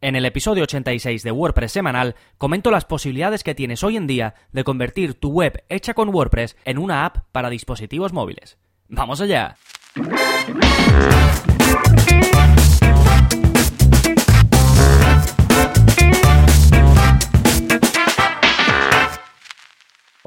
En el episodio 86 de WordPress semanal comento las posibilidades que tienes hoy en día de convertir tu web hecha con WordPress en una app para dispositivos móviles. ¡Vamos allá!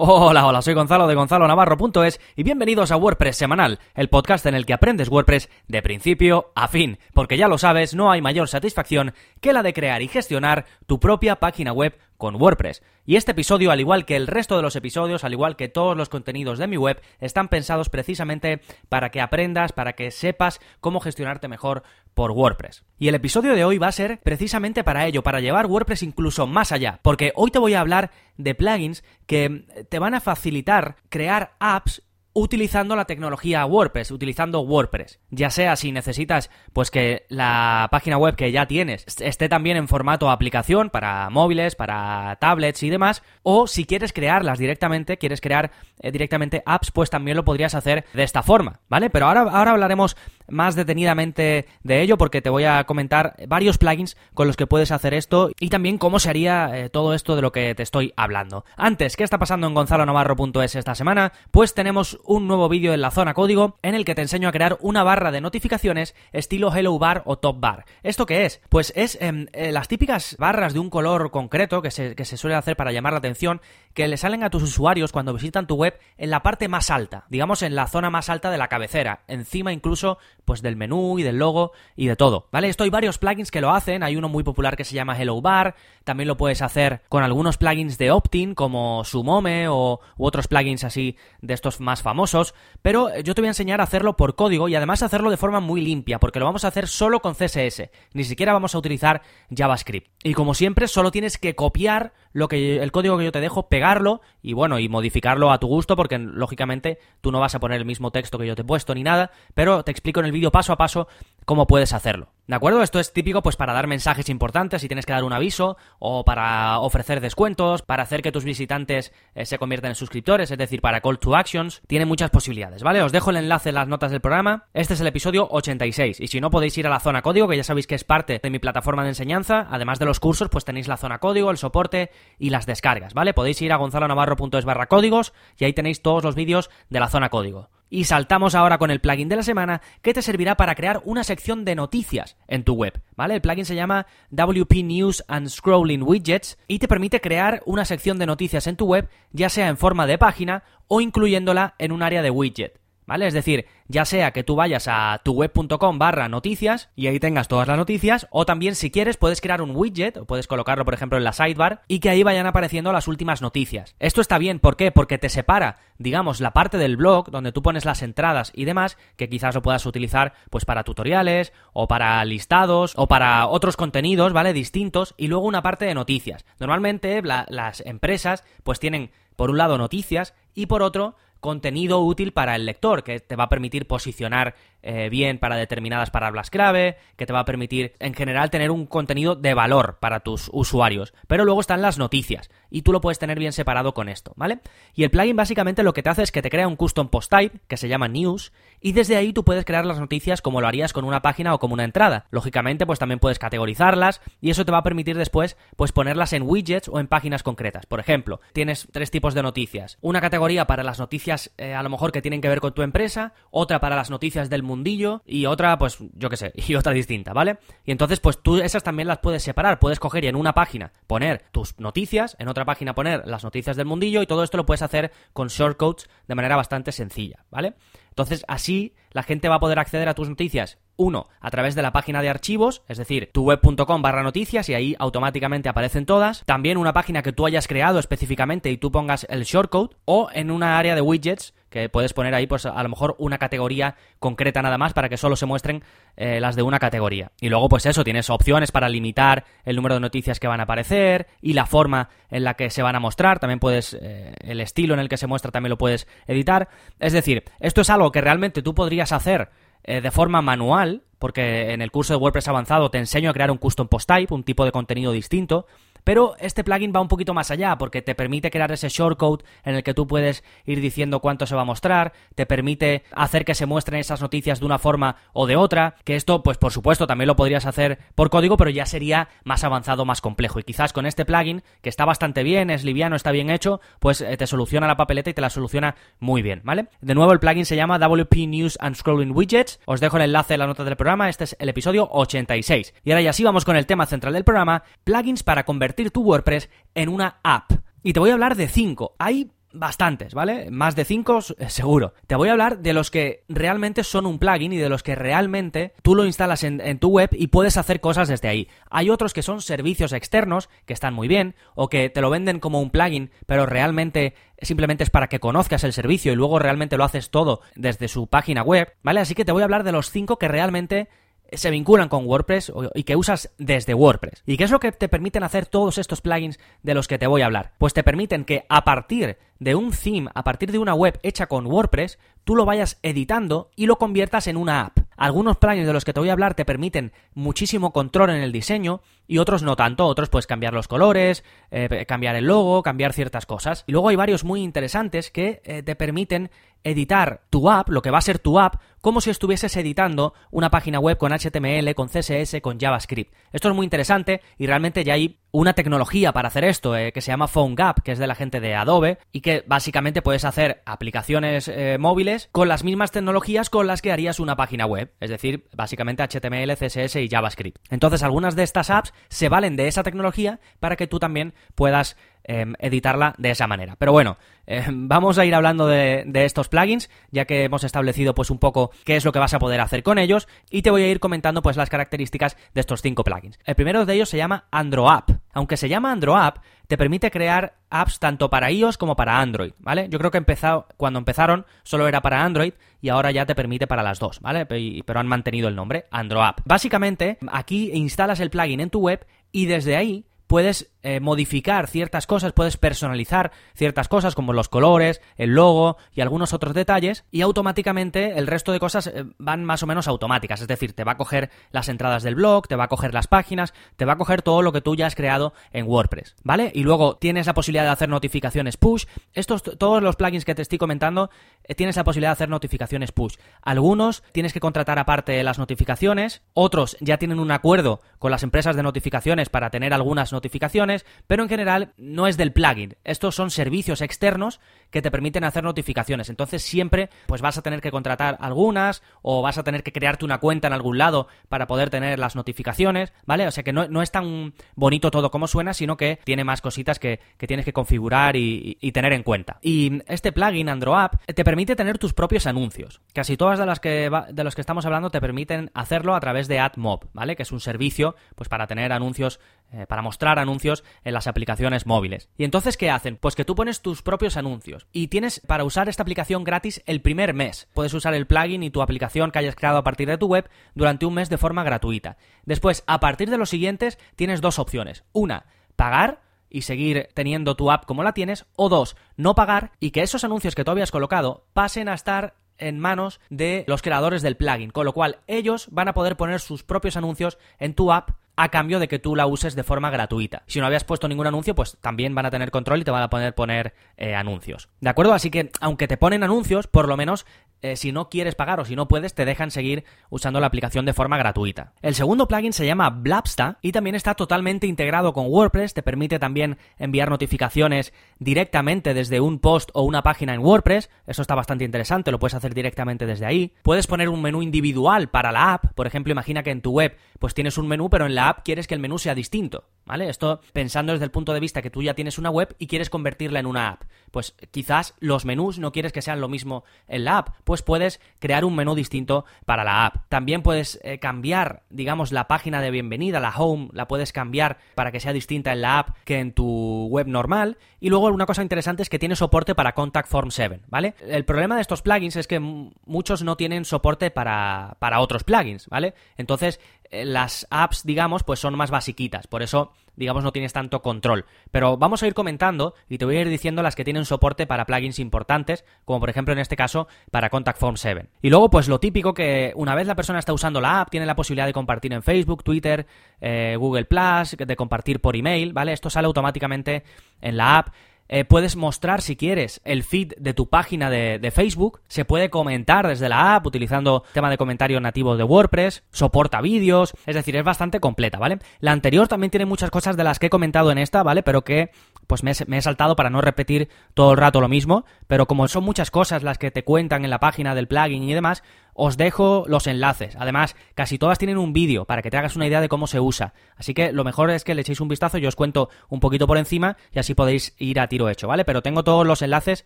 Hola, hola, soy Gonzalo de Gonzalo Navarro.es y bienvenidos a WordPress Semanal, el podcast en el que aprendes WordPress de principio a fin, porque ya lo sabes, no hay mayor satisfacción que la de crear y gestionar tu propia página web con WordPress. Y este episodio, al igual que el resto de los episodios, al igual que todos los contenidos de mi web, están pensados precisamente para que aprendas, para que sepas cómo gestionarte mejor por WordPress. Y el episodio de hoy va a ser precisamente para ello, para llevar WordPress incluso más allá, porque hoy te voy a hablar de plugins que te van a facilitar crear apps utilizando la tecnología WordPress, utilizando WordPress. Ya sea si necesitas pues que la página web que ya tienes esté también en formato aplicación para móviles, para tablets y demás, o si quieres crearlas directamente, quieres crear eh, directamente apps, pues también lo podrías hacer de esta forma, ¿vale? Pero ahora, ahora hablaremos más detenidamente de ello porque te voy a comentar varios plugins con los que puedes hacer esto y también cómo se haría eh, todo esto de lo que te estoy hablando. Antes, ¿qué está pasando en gonzalonavarro.es esta semana? Pues tenemos un nuevo vídeo en la zona código en el que te enseño a crear una barra de notificaciones estilo Hello Bar o Top Bar. ¿Esto qué es? Pues es em, eh, las típicas barras de un color concreto que se, que se suele hacer para llamar la atención que le salen a tus usuarios cuando visitan tu web en la parte más alta, digamos en la zona más alta de la cabecera, encima incluso pues del menú y del logo y de todo, ¿vale? Esto hay varios plugins que lo hacen, hay uno muy popular que se llama Hello Bar, también lo puedes hacer con algunos plugins de Optin como Sumome o u otros plugins así de estos más famosos, pero yo te voy a enseñar a hacerlo por código y además hacerlo de forma muy limpia, porque lo vamos a hacer solo con CSS, ni siquiera vamos a utilizar JavaScript. Y como siempre, solo tienes que copiar lo que el código que yo te dejo, pegarlo y bueno, y modificarlo a tu gusto, porque lógicamente tú no vas a poner el mismo texto que yo te he puesto ni nada, pero te explico en el vídeo paso a paso cómo puedes hacerlo. ¿De acuerdo? Esto es típico pues para dar mensajes importantes si tienes que dar un aviso o para ofrecer descuentos, para hacer que tus visitantes eh, se conviertan en suscriptores, es decir, para call to actions. Tiene muchas posibilidades, ¿vale? Os dejo el enlace en las notas del programa. Este es el episodio 86 y si no podéis ir a la zona código, que ya sabéis que es parte de mi plataforma de enseñanza, además de los cursos, pues tenéis la zona código, el soporte y las descargas, ¿vale? Podéis ir a gonzalonavarro.es barra códigos y ahí tenéis todos los vídeos de la zona código. Y saltamos ahora con el plugin de la semana que te servirá para crear una sección de noticias en tu web, ¿vale? El plugin se llama WP News and Scrolling Widgets y te permite crear una sección de noticias en tu web, ya sea en forma de página o incluyéndola en un área de widget. ¿Vale? Es decir, ya sea que tú vayas a tuweb.com barra noticias y ahí tengas todas las noticias, o también si quieres puedes crear un widget, o puedes colocarlo por ejemplo en la sidebar, y que ahí vayan apareciendo las últimas noticias. Esto está bien, ¿por qué? Porque te separa, digamos, la parte del blog donde tú pones las entradas y demás, que quizás lo puedas utilizar pues para tutoriales, o para listados, o para otros contenidos, ¿vale? Distintos, y luego una parte de noticias. Normalmente las empresas pues tienen por un lado noticias y por otro contenido útil para el lector, que te va a permitir posicionar eh, bien para determinadas palabras clave, que te va a permitir en general tener un contenido de valor para tus usuarios. Pero luego están las noticias y tú lo puedes tener bien separado con esto, ¿vale? Y el plugin básicamente lo que te hace es que te crea un custom post type que se llama news y desde ahí tú puedes crear las noticias como lo harías con una página o como una entrada. Lógicamente pues también puedes categorizarlas y eso te va a permitir después pues ponerlas en widgets o en páginas concretas. Por ejemplo, tienes tres tipos de noticias. Una categoría para las noticias eh, a lo mejor que tienen que ver con tu empresa, otra para las noticias del mundillo y otra, pues yo qué sé, y otra distinta, ¿vale? Y entonces, pues tú esas también las puedes separar. Puedes coger y en una página poner tus noticias, en otra página poner las noticias del mundillo y todo esto lo puedes hacer con shortcodes de manera bastante sencilla, ¿vale? Entonces, así la gente va a poder acceder a tus noticias uno, a través de la página de archivos, es decir, tuweb.com barra noticias y ahí automáticamente aparecen todas. También una página que tú hayas creado específicamente y tú pongas el shortcode o en una área de widgets que puedes poner ahí pues a lo mejor una categoría concreta nada más para que solo se muestren eh, las de una categoría. Y luego pues eso, tienes opciones para limitar el número de noticias que van a aparecer y la forma en la que se van a mostrar, también puedes, eh, el estilo en el que se muestra también lo puedes editar. Es decir, esto es algo que realmente tú podrías hacer eh, de forma manual, porque en el curso de WordPress avanzado te enseño a crear un custom post type, un tipo de contenido distinto, Pero este plugin va un poquito más allá porque te permite crear ese shortcode en el que tú puedes ir diciendo cuánto se va a mostrar, te permite hacer que se muestren esas noticias de una forma o de otra, que esto pues por supuesto también lo podrías hacer por código, pero ya sería más avanzado, más complejo. Y quizás con este plugin, que está bastante bien, es liviano, está bien hecho, pues eh, te soluciona la papeleta y te la soluciona muy bien, ¿vale? De nuevo el plugin se llama WP News and Scrolling Widgets. Os dejo el enlace en la nota del programa, este es el episodio 86. Y ahora ya sí vamos con el tema central del programa, plugins para convertir tu WordPress en una app. Y te voy a hablar de cinco. Hay bastantes, ¿vale? Más de cinco eh, seguro. Te voy a hablar de los que realmente son un plugin y de los que realmente tú lo instalas en, en, tu web y puedes hacer cosas desde ahí. Hay otros que son servicios externos que están muy bien o que te lo venden como un plugin pero realmente simplemente es para que conozcas el servicio y luego realmente lo haces todo desde su página web, ¿vale? Así que te voy a hablar de los cinco que realmente se vinculan con WordPress y que usas desde WordPress. ¿Y qué es lo que te permiten hacer todos estos plugins de los que te voy a hablar? Pues te permiten que a partir de un theme, a partir de una web hecha con WordPress, tú lo vayas editando y lo conviertas en una app. Algunos plugins de los que te voy a hablar te permiten muchísimo control en el diseño y otros no tanto. Otros puedes cambiar los colores, eh, cambiar el logo, cambiar ciertas cosas. Y luego hay varios muy interesantes que eh, te permiten editar tu app, lo que va a ser tu app, como si estuvieses editando una página web con HTML, con CSS, con JavaScript. Esto es muy interesante y realmente ya hay una tecnología para hacer esto eh, que se llama PhoneGap, que es de la gente de Adobe, y que básicamente puedes hacer aplicaciones móviles con las mismas tecnologías con las que harías una página web, es decir, básicamente HTML, CSS y JavaScript. Entonces, algunas de estas apps se valen de esa tecnología para que tú también puedas Em, editarla de esa manera. Pero bueno, em, vamos a ir hablando de, estos plugins, ya que hemos establecido pues un poco qué es lo que vas a poder hacer con ellos, y te voy a ir comentando pues las características de estos cinco plugins. El primero de ellos se llama AndroApp. Aunque se llama AndroApp, te permite crear apps tanto para iOS como para Android, ¿vale? Yo creo que empezado, cuando empezaron solo era para Android y ahora ya te permite para las dos, ¿vale? Pero han mantenido el nombre, AndroApp. Básicamente, aquí instalas el plugin en tu web y desde ahí puedes eh, modificar ciertas cosas, puedes personalizar ciertas cosas como los colores, el logo y algunos otros detalles y automáticamente el resto de cosas eh, van más o menos automáticas, es decir, te va a coger las entradas del blog, te va a coger las páginas, te va a coger todo lo que tú ya has creado en WordPress, ¿vale? Y luego tienes la posibilidad de hacer notificaciones push, estos todos los plugins que te estoy comentando eh, tienes la posibilidad de hacer notificaciones push. Algunos tienes que contratar aparte las notificaciones, otros ya tienen un acuerdo con las empresas de notificaciones para tener algunas notificaciones pero en general no es del plugin. Estos son servicios externos que te permiten hacer notificaciones. Entonces siempre pues vas a tener que contratar algunas o vas a tener que crearte una cuenta en algún lado para poder tener las notificaciones, ¿vale? O sea que no, es tan bonito todo como suena, sino que tiene más cositas que, tienes que configurar y, tener en cuenta. Y este plugin, AndroApp, te permite tener tus propios anuncios. Casi todas de las que de los que estamos hablando te permiten hacerlo a través de AdMob, ¿vale? Que es un servicio pues para tener anuncios, eh, para mostrar anuncios en las aplicaciones móviles. ¿Y entonces qué hacen? Pues que tú pones tus propios anuncios y tienes para usar esta aplicación gratis el primer mes. Puedes usar el plugin y tu aplicación que hayas creado a partir de tu web durante un mes de forma gratuita. Después, a partir de los siguientes, tienes dos opciones. Una, pagar y seguir teniendo tu app como la tienes, o dos, no pagar y que esos anuncios que tú habías colocado pasen a estar en manos de los creadores del plugin, con lo cual ellos van a poder poner sus propios anuncios en tu app a cambio de que tú la uses de forma gratuita. Si no habías puesto ningún anuncio, pues también van a tener control y te van a poder poner eh, anuncios. ¿De acuerdo? Así que, aunque te ponen anuncios, por lo menos eh, si no quieres pagar o si no puedes, te dejan seguir usando la aplicación de forma gratuita. El segundo plugin se llama Blabsta y también está totalmente integrado con WordPress, te permite también enviar notificaciones directamente desde un post o una página en WordPress, eso está bastante interesante, lo puedes hacer directamente desde ahí. Puedes poner un menú individual para la app, por ejemplo, imagina que en tu web pues tienes un menú, pero en la app quieres que el menú sea distinto, ¿vale? Esto pensando desde el punto de vista que tú ya tienes una web y quieres convertirla en una app. Pues quizás los menús no quieres que sean lo mismo en la app pues puedes crear un menú distinto para la app. También puedes eh, cambiar, digamos, la página de bienvenida, la home, la puedes cambiar para que sea distinta en la app que en tu web normal. Y luego una cosa interesante es que tiene soporte para Contact Form 7, ¿vale? El problema de estos plugins es que muchos no tienen soporte para, para otros plugins, ¿vale? Entonces, las apps, digamos, pues son más basiquitas, por eso, digamos, no tienes tanto control. Pero vamos a ir comentando y te voy a ir diciendo las que tienen soporte para plugins importantes, como por ejemplo en este caso para Contact Form 7. Y luego, pues lo típico que una vez la persona está usando la app, tiene la posibilidad de compartir en Facebook, Twitter, eh, Google Plus, de compartir por email, ¿vale? Esto sale automáticamente en la app. Eh, puedes mostrar, si quieres, el feed de tu página de, Facebook. Se puede comentar desde la app utilizando tema de comentario nativo de WordPress. Soporta vídeos. Es decir, es bastante completa, ¿vale? La anterior también tiene muchas cosas de las que he comentado en esta, ¿vale? Pero que pues me, he saltado para no repetir todo el rato lo mismo. Pero como son muchas cosas las que te cuentan en la página del plugin y demás, os dejo los enlaces. Además, casi todas tienen un vídeo para que te hagas una idea de cómo se usa. Así que lo mejor es que le echéis un vistazo, yo os cuento un poquito por encima y así podéis ir a tiro hecho, ¿vale? Pero tengo todos los enlaces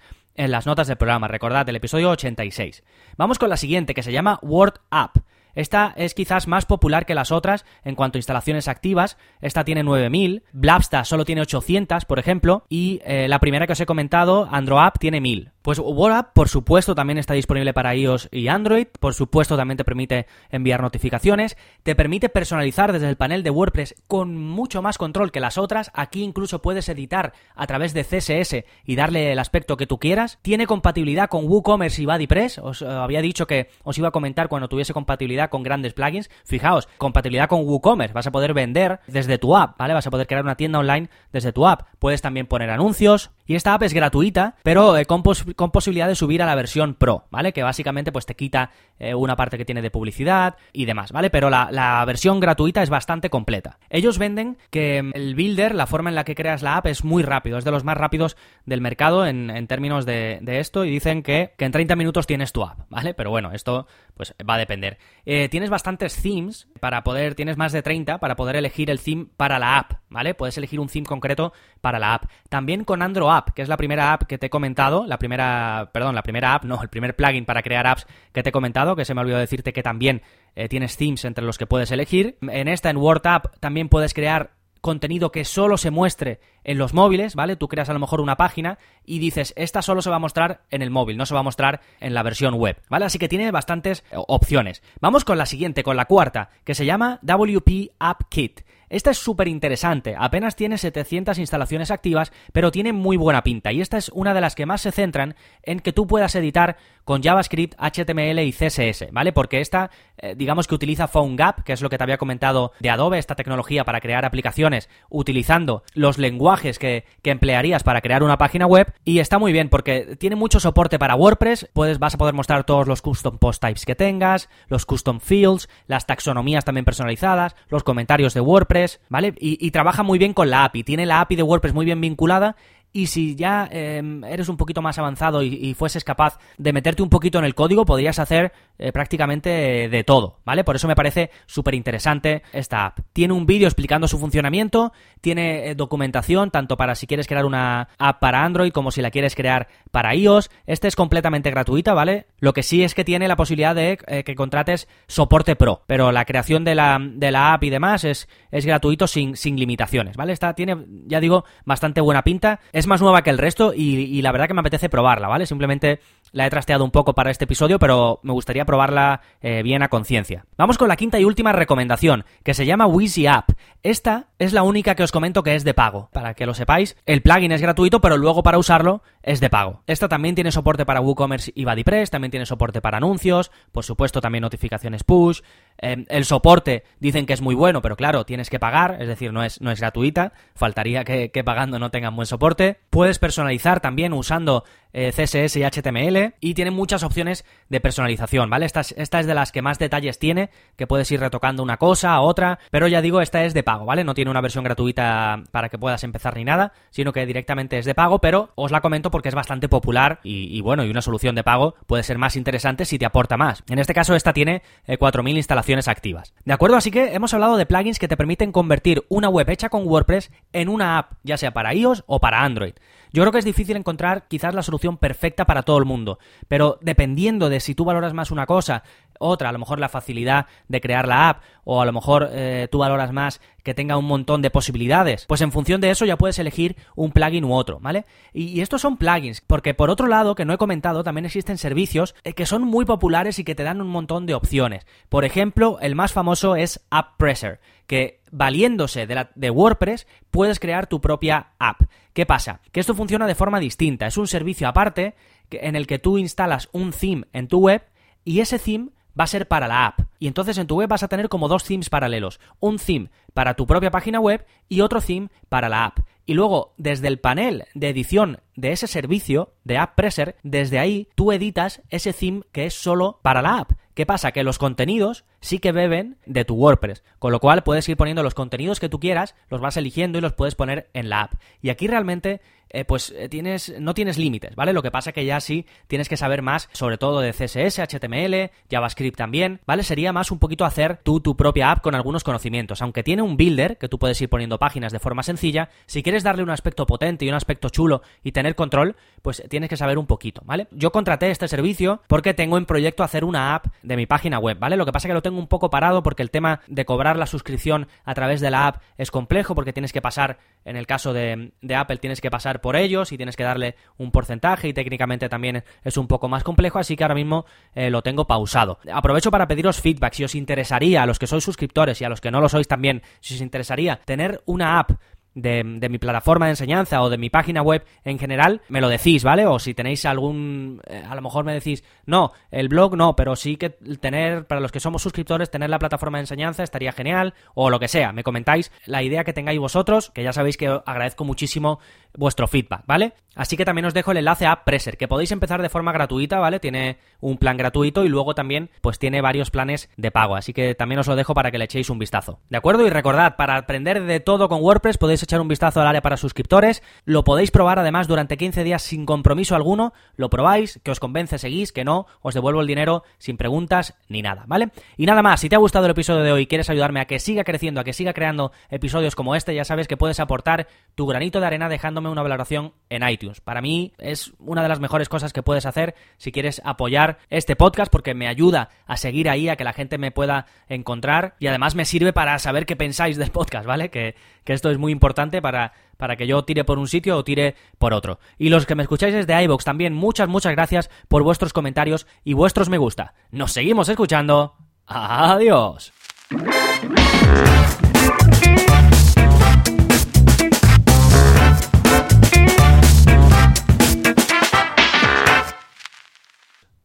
en las notas del programa, recordad, el episodio 86. Vamos con la siguiente, que se llama Word App. Esta es quizás más popular que las otras en cuanto a instalaciones activas. Esta tiene 9000, Blabsta solo tiene 800, por ejemplo, y eh, la primera que os he comentado, AndroApp, tiene 1000. Pues WhatsApp, por supuesto, también está disponible para iOS y Android. Por supuesto, también te permite enviar notificaciones. Te permite personalizar desde el panel de WordPress con mucho más control que las otras. Aquí incluso puedes editar a través de CSS y darle el aspecto que tú quieras. Tiene compatibilidad con WooCommerce y BuddyPress. Os eh, había dicho que os iba a comentar cuando tuviese compatibilidad con grandes plugins. Fijaos, compatibilidad con WooCommerce. Vas a poder vender desde tu app, ¿vale? Vas a poder crear una tienda online desde tu app. Puedes también poner anuncios. Y esta app es gratuita, pero eh, con, posibilidad de subir a la versión Pro, ¿vale? Que básicamente pues te quita eh, una parte que tiene de publicidad y demás, ¿vale? Pero la, versión gratuita es bastante completa. Ellos venden que mm, el builder, la forma en la que creas la app es muy rápido, es de los más rápidos del mercado en, términos de, esto y dicen que, en 30 minutos tienes tu app, ¿vale? Pero bueno, esto pues va a depender. Eh, tienes bastantes themes para poder, tienes más de 30 para poder elegir el theme para la app, ¿vale? Puedes elegir un theme concreto para la app. También con Andro Que es la primera app que te he comentado, la primera, perdón, la primera app, no, el primer plugin para crear apps que te he comentado, que se me olvidó decirte que también eh, tienes themes entre los que puedes elegir. En esta, en WordApp, también puedes crear contenido que solo se muestre en los móviles, ¿vale? Tú creas a lo mejor una página y dices, esta solo se va a mostrar en el móvil, no se va a mostrar en la versión web, ¿vale? Así que tiene bastantes eh, opciones. Vamos con la siguiente, con la cuarta, que se llama WP App Kit. Esta es súper interesante, apenas tiene 700 instalaciones activas, pero tiene muy buena pinta. Y esta es una de las que más se centran en que tú puedas editar con JavaScript, HTML y CSS, ¿vale? Porque esta, eh, digamos que utiliza PhoneGap, que es lo que te había comentado de Adobe, esta tecnología para crear aplicaciones utilizando los lenguajes que, emplearías para crear una página web. Y está muy bien porque tiene mucho soporte para WordPress, puedes, vas a poder mostrar todos los custom post types que tengas, los custom fields, las taxonomías también personalizadas, los comentarios de WordPress, ¿vale? Y, trabaja muy bien con la API, tiene la API de WordPress muy bien vinculada y si ya em, eres un poquito más avanzado y, fueses capaz de meterte un poquito en el código, podrías hacer eh, prácticamente de todo, ¿vale? Por eso me parece súper interesante esta app. Tiene un vídeo explicando su funcionamiento, tiene eh, documentación tanto para si quieres crear una app para Android como si la quieres crear para iOS. Este es completamente gratuita, ¿vale? Lo que sí es que tiene la posibilidad de eh, que contrates soporte pro, pero la creación de la, de la app y demás es, es gratuito sin, sin limitaciones, ¿vale? Esta tiene, ya digo, bastante buena pinta. Más nueva que el resto y, la verdad que me apetece probarla, ¿vale? Simplemente la he trasteado un poco para este episodio, pero me gustaría probarla eh, bien a conciencia. Vamos con la quinta y última recomendación, que se llama Wheezy App. Esta es la única que os comento que es de pago. Para que lo sepáis, el plugin es gratuito, pero luego para usarlo es de pago. Esta también tiene soporte para WooCommerce y BuddyPress, también tiene soporte para anuncios, por supuesto también notificaciones push. Em, el soporte dicen que es muy bueno, pero claro, tienes que pagar, es decir, no es, no es gratuita. Faltaría que, que pagando no tengan buen soporte. Puedes personalizar también usando eh, CSS y HTML y tiene muchas opciones de personalización, ¿vale? Esta es, de las que más detalles tiene, que puedes ir retocando una cosa a otra, pero ya digo, esta es de pago, ¿vale? No tiene una versión gratuita para que puedas empezar ni nada, sino que directamente es de pago, pero os la comento porque es bastante popular y, bueno, y una solución de pago puede ser más interesante si te aporta más. En este caso, esta tiene 4.000 eh, instalaciones activas. ¿De acuerdo? Así que hemos hablado de plugins que te permiten convertir una web hecha con WordPress en una app, ya sea para iOS o para Android. Yo creo que es difícil encontrar quizás la solución perfecta para todo el mundo, pero dependiendo de si tú valoras más una cosa, otra, a lo mejor la facilidad de crear la app, o a lo mejor eh, tú valoras más que tenga un montón de posibilidades. Pues en función de eso ya puedes elegir un plugin u otro, ¿vale? Y, estos son plugins, porque por otro lado, que no he comentado, también existen servicios eh, que son muy populares y que te dan un montón de opciones. Por ejemplo, el más famoso es AppPressure, que valiéndose de, de WordPress puedes crear tu propia app. ¿Qué pasa? Que esto funciona de forma distinta. Es un servicio aparte en el que tú instalas un theme en tu web y ese theme va a ser para la app. Y entonces en tu web vas a tener como dos themes paralelos. Un theme para tu propia página web y otro theme para la app. Y luego, desde el panel de edición de ese servicio de AppPresser, desde ahí tú editas ese theme que es solo para la app. ¿Qué pasa? Que los contenidos sí que beben de tu WordPress, con lo cual puedes ir poniendo los contenidos que tú quieras, los vas eligiendo y los puedes poner en la app. Y aquí realmente eh, pues eh, tienes, no tienes límites, ¿vale? Lo que pasa que ya sí tienes que saber más, sobre todo de CSS, HTML, JavaScript también, ¿vale? Sería más un poquito hacer tú tu propia app con algunos conocimientos. Aunque tiene un builder, que tú puedes ir poniendo páginas de forma sencilla, si quieres darle un aspecto potente y un aspecto chulo y tener control, pues tienes que saber un poquito, ¿vale? Yo contraté este servicio porque tengo en proyecto hacer una app de mi página web, ¿vale? Lo que pasa que lo tengo un poco parado porque el tema de cobrar la suscripción a través de la app es complejo porque tienes que pasar, en el caso de, de Apple, tienes que pasar por ellos y tienes que darle un porcentaje y técnicamente también es un poco más complejo, así que ahora mismo eh, lo tengo pausado. Aprovecho para pediros feedback, si os interesaría, a los que sois suscriptores y a los que no lo sois también, si os interesaría tener una app de, mi plataforma de enseñanza o de mi página web en general, me lo decís, ¿vale? O si tenéis algún... Eh, a lo mejor me decís, no, el blog no, pero sí que tener, para los que somos suscriptores, tener la plataforma de enseñanza estaría genial, o lo que sea, me comentáis la idea que tengáis vosotros, que ya sabéis que agradezco muchísimo vuestro feedback, ¿vale? Así que también os dejo el enlace a Presser, que podéis empezar de forma gratuita, ¿vale? Tiene un plan gratuito y luego también pues tiene varios planes de pago, así que también os lo dejo para que le echéis un vistazo. ¿De acuerdo? Y recordad, para aprender de todo con WordPress podéis echar un vistazo al área para suscriptores, lo podéis probar además durante 15 días sin compromiso alguno, lo probáis, que os convence seguís, que no, os devuelvo el dinero sin preguntas ni nada, ¿vale? Y nada más, si te ha gustado el episodio de hoy y quieres ayudarme a que siga creciendo, a que siga creando episodios como este, ya sabes que puedes aportar tu granito de arena dejándome una valoración en iTunes. Para mí es una de las mejores cosas que puedes hacer si quieres apoyar este podcast porque me ayuda a seguir ahí, a que la gente me pueda encontrar y además me sirve para saber qué pensáis del podcast, ¿vale? Que, esto es muy para, para que yo tire por un sitio o tire por otro. Y los que me escucháis desde iVoox también, muchas, muchas gracias por vuestros comentarios y vuestros me gusta. Nos seguimos escuchando. Adiós.